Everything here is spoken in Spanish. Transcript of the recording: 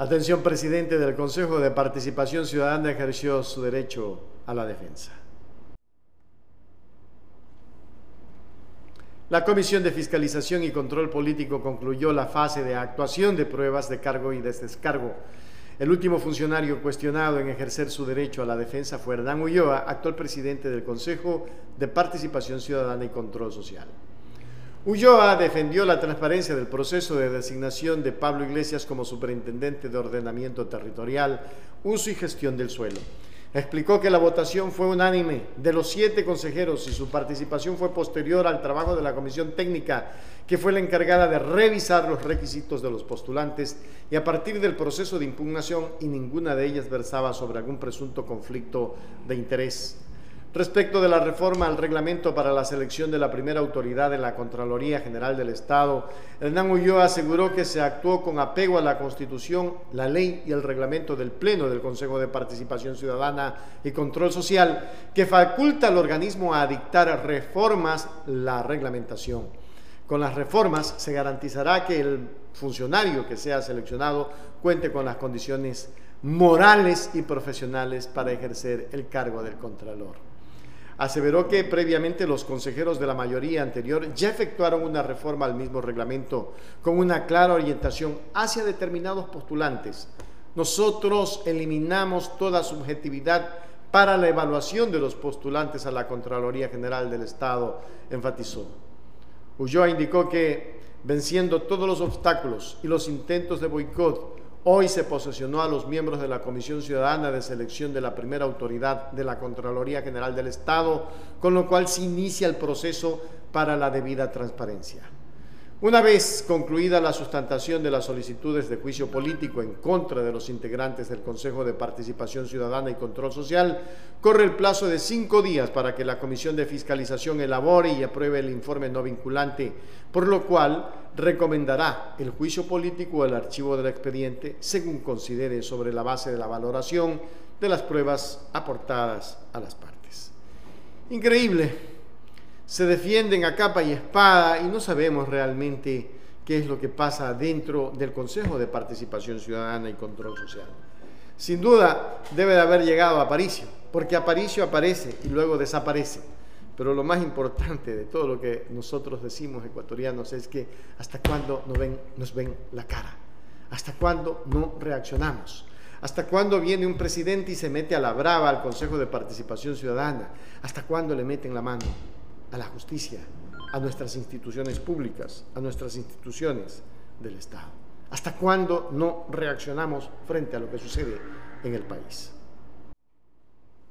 Atención, presidente del Consejo de Participación Ciudadana ejerció su derecho a la defensa. La Comisión de Fiscalización y Control Político concluyó la fase de actuación de pruebas de cargo y de descargo. El último funcionario cuestionado en ejercer su derecho a la defensa fue Hernán Ulloa, actual presidente del Consejo de Participación Ciudadana y Control Social. Ulloa defendió la transparencia del proceso de designación de Pablo Iglesias como superintendente de ordenamiento territorial, uso y gestión del suelo explicó que la votación fue unánime de los siete consejeros y su participación fue posterior al trabajo de la comisión técnica, que fue la encargada de revisar los requisitos de los postulantes y a partir del proceso de impugnación y ninguna de ellas versaba sobre algún presunto conflicto de interés. Respecto de la reforma al reglamento para la selección de la primera autoridad de la Contraloría General del Estado, Hernán Ulloa aseguró que se actuó con apego a la Constitución, la ley y el reglamento del Pleno del Consejo de Participación Ciudadana y Control Social, que faculta al organismo a dictar reformas la reglamentación. Con las reformas se garantizará que el funcionario que sea seleccionado cuente con las condiciones morales y profesionales para ejercer el cargo del Contralor aseveró que previamente los consejeros de la mayoría anterior ya efectuaron una reforma al mismo reglamento con una clara orientación hacia determinados postulantes. Nosotros eliminamos toda subjetividad para la evaluación de los postulantes a la Contraloría General del Estado, enfatizó. Ulloa indicó que, venciendo todos los obstáculos y los intentos de boicot Hoy se posesionó a los miembros de la Comisión Ciudadana de Selección de la primera autoridad de la Contraloría General del Estado, con lo cual se inicia el proceso para la debida transparencia. Una vez concluida la sustantación de las solicitudes de juicio político en contra de los integrantes del Consejo de Participación Ciudadana y Control Social, corre el plazo de cinco días para que la Comisión de Fiscalización elabore y apruebe el informe no vinculante, por lo cual recomendará el juicio político o el archivo del expediente según considere sobre la base de la valoración de las pruebas aportadas a las partes. Increíble se defienden a capa y espada y no sabemos realmente qué es lo que pasa dentro del Consejo de Participación Ciudadana y Control Social. Sin duda debe de haber llegado a Aparicio, porque Aparicio aparece y luego desaparece. Pero lo más importante de todo lo que nosotros decimos ecuatorianos es que hasta cuándo nos ven, nos ven la cara, hasta cuándo no reaccionamos. ¿Hasta cuándo viene un presidente y se mete a la brava al Consejo de Participación Ciudadana? ¿Hasta cuándo le meten la mano? A la justicia, a nuestras instituciones públicas, a nuestras instituciones del Estado. ¿Hasta cuándo no reaccionamos frente a lo que sucede en el país?